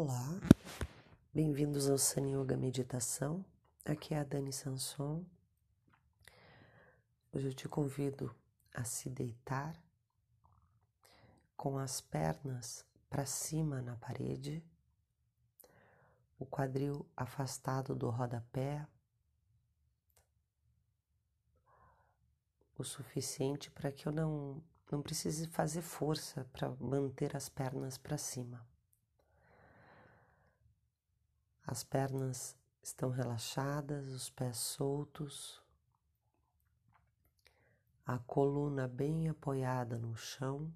Olá, bem-vindos ao Sun Yoga Meditação. Aqui é a Dani Sanson. Hoje eu te convido a se deitar com as pernas para cima na parede, o quadril afastado do rodapé, o suficiente para que eu não, não precise fazer força para manter as pernas para cima. As pernas estão relaxadas, os pés soltos, a coluna bem apoiada no chão,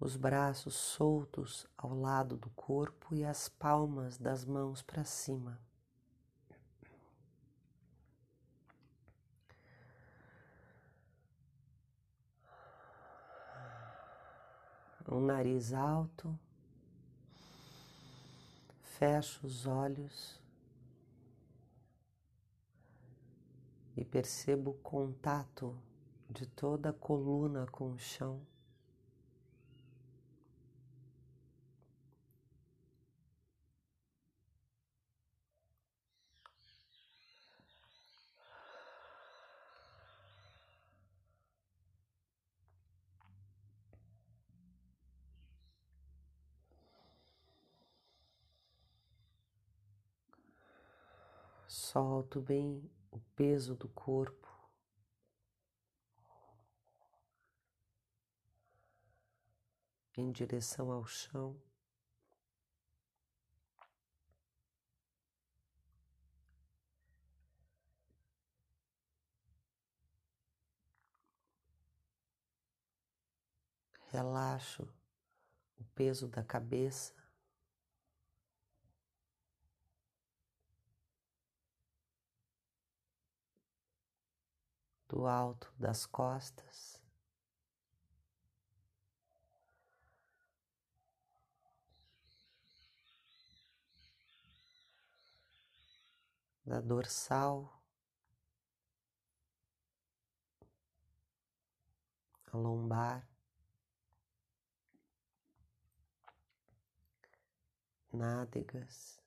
os braços soltos ao lado do corpo e as palmas das mãos para cima. Um nariz alto fecho os olhos e percebo o contato de toda a coluna com o chão. Solto bem o peso do corpo. Em direção ao chão. Relaxo o peso da cabeça. Do alto das costas. Da dorsal, lombar, nádegas.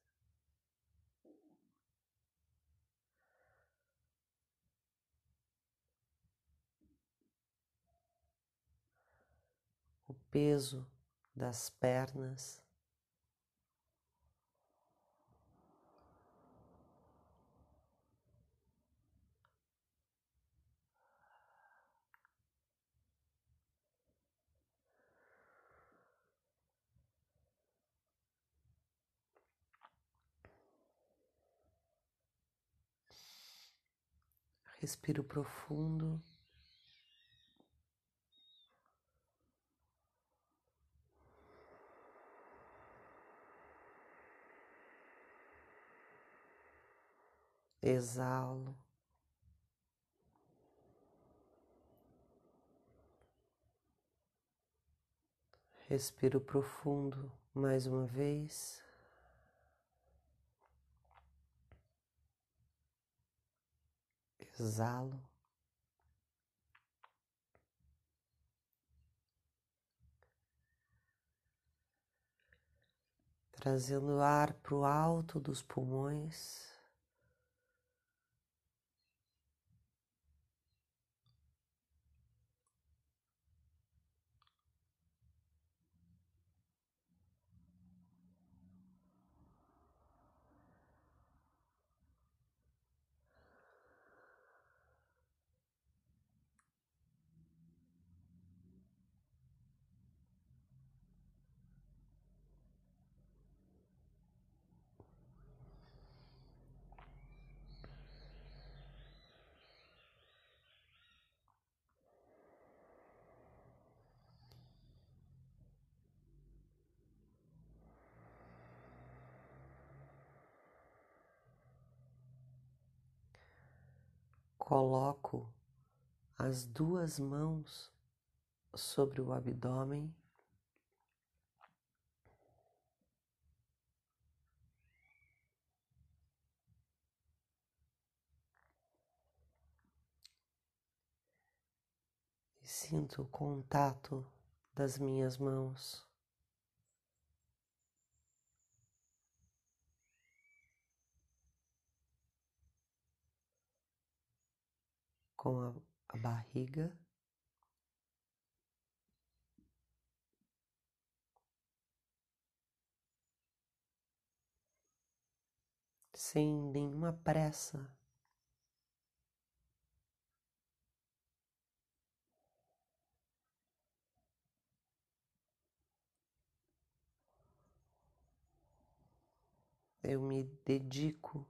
Peso das pernas. Respiro profundo. Exalo. Respiro profundo mais uma vez. Exalo. Trazendo ar para o alto dos pulmões. Coloco as duas mãos sobre o abdômen. E sinto o contato das minhas mãos com a, a barriga. Sem nenhuma pressa. eu me dedico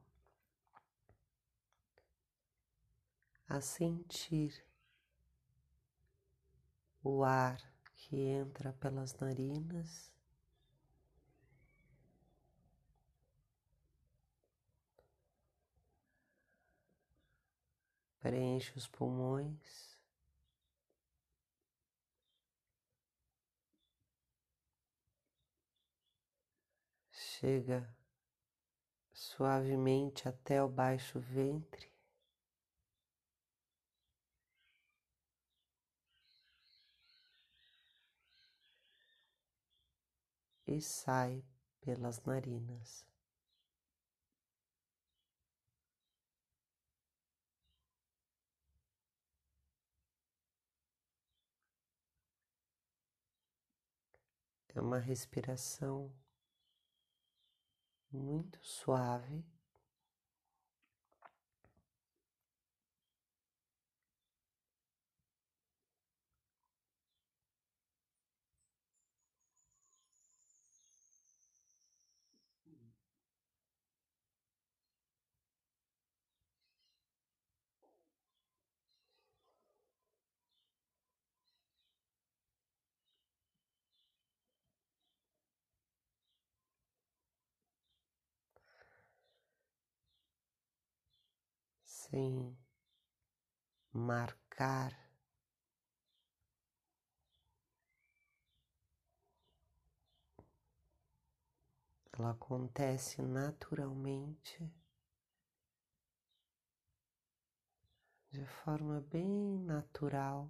a sentir o ar que entra pelas narinas. Preenche os pulmões. Chega suavemente até o baixo ventre. E sai pelas narinas. É uma respiração muito suave. Sem marcar ela acontece naturalmente, de forma bem natural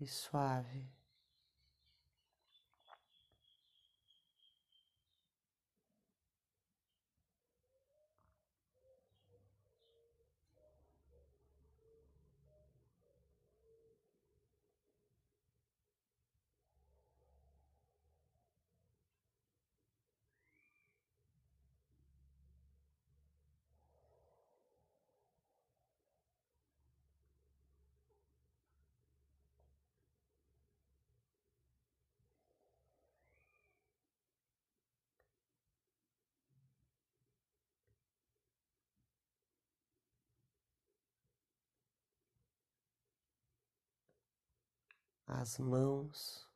e suave. As mãos.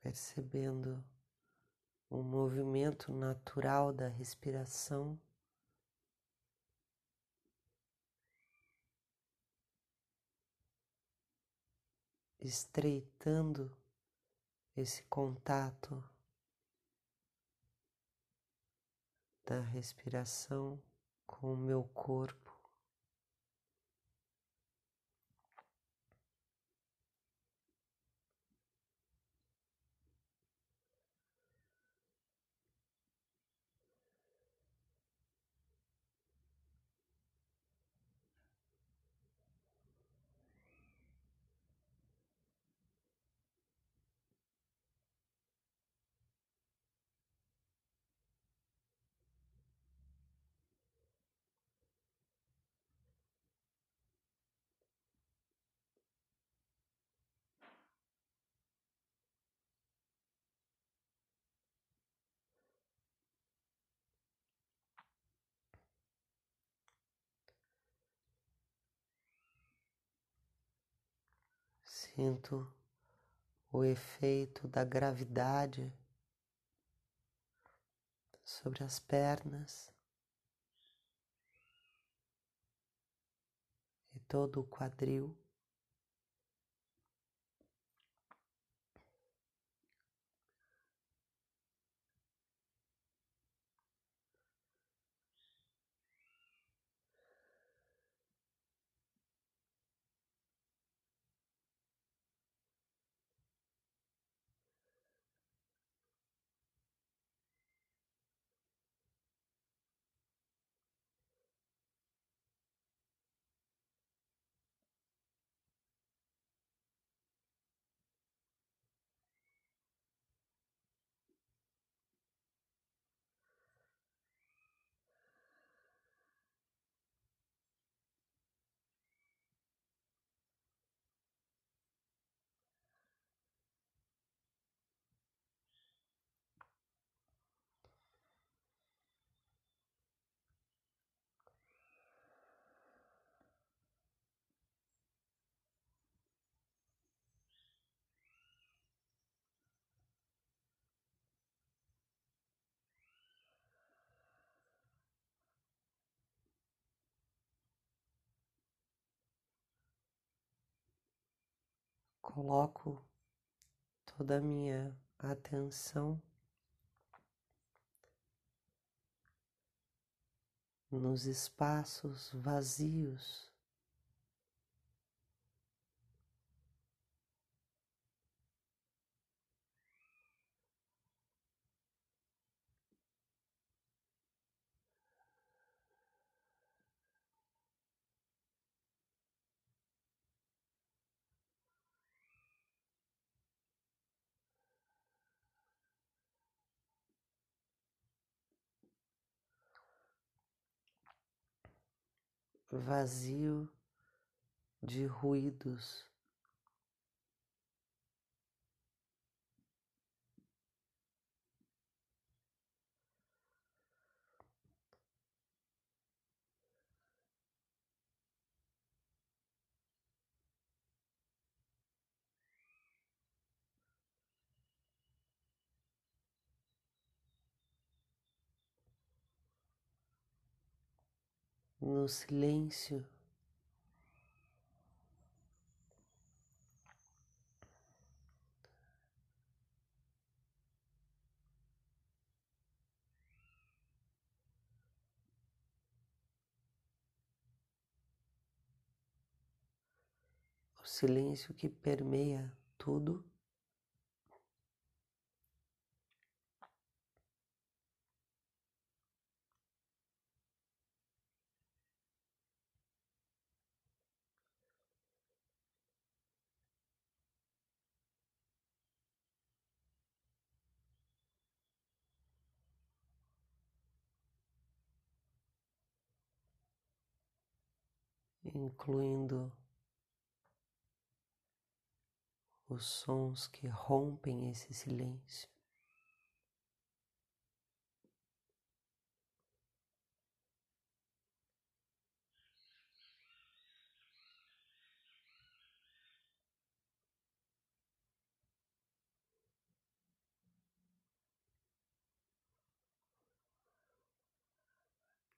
Percebendo o movimento natural da respiração. Estreitando esse contato da respiração com o meu corpo. Sinto o efeito da gravidade sobre as pernas e todo o quadril. Coloco toda a minha atenção nos espaços vazios vazio de ruídos. No silêncio. O silêncio que permeia tudo. Incluindo os sons que rompem esse silêncio.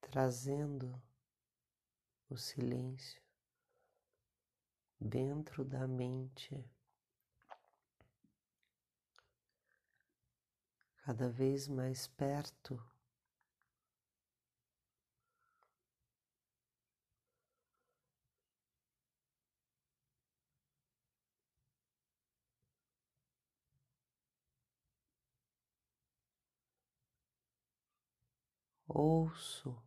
Trazendo o silêncio dentro da mente, cada vez mais perto. Ouço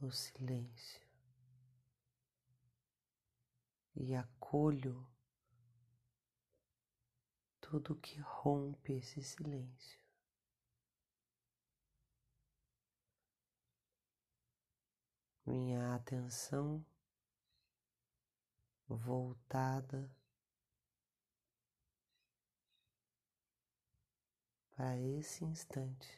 o silêncio e acolho tudo que rompe esse silêncio. Minha atenção voltada para esse instante.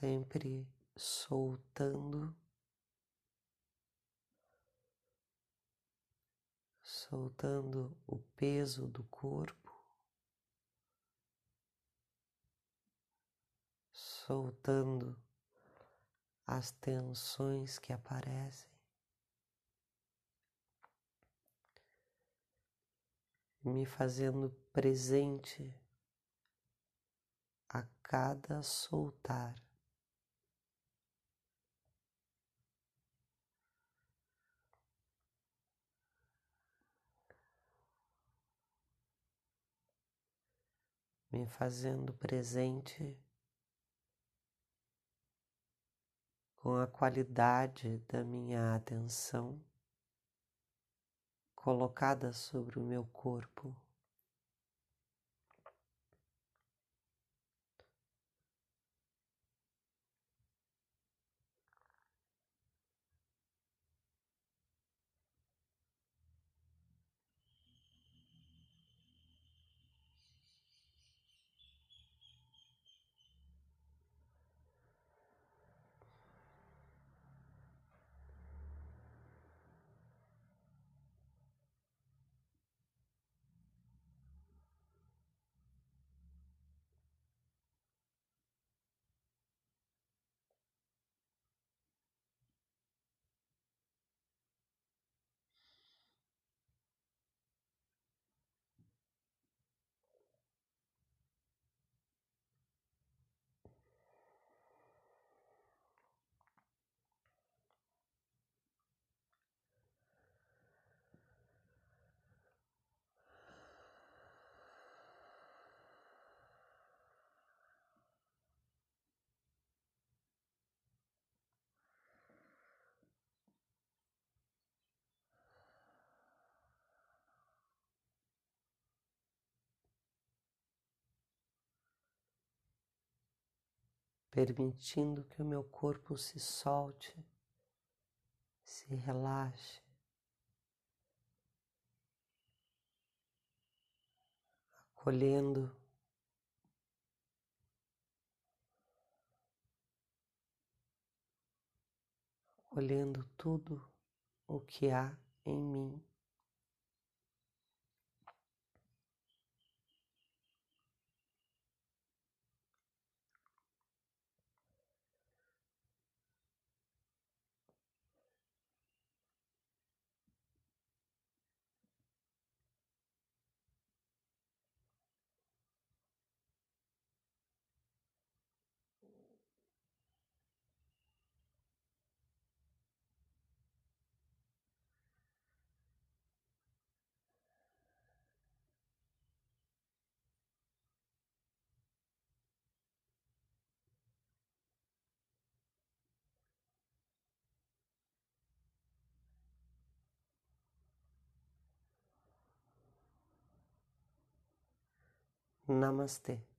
Sempre soltando, soltando o peso do corpo, soltando as tensões que aparecem. Me fazendo presente a cada soltar. Me fazendo presente com a qualidade da minha atenção colocada sobre o meu corpo. Permitindo que o meu corpo se solte, se relaxe. Acolhendo olhando tudo o que há em mim. नमस्ते।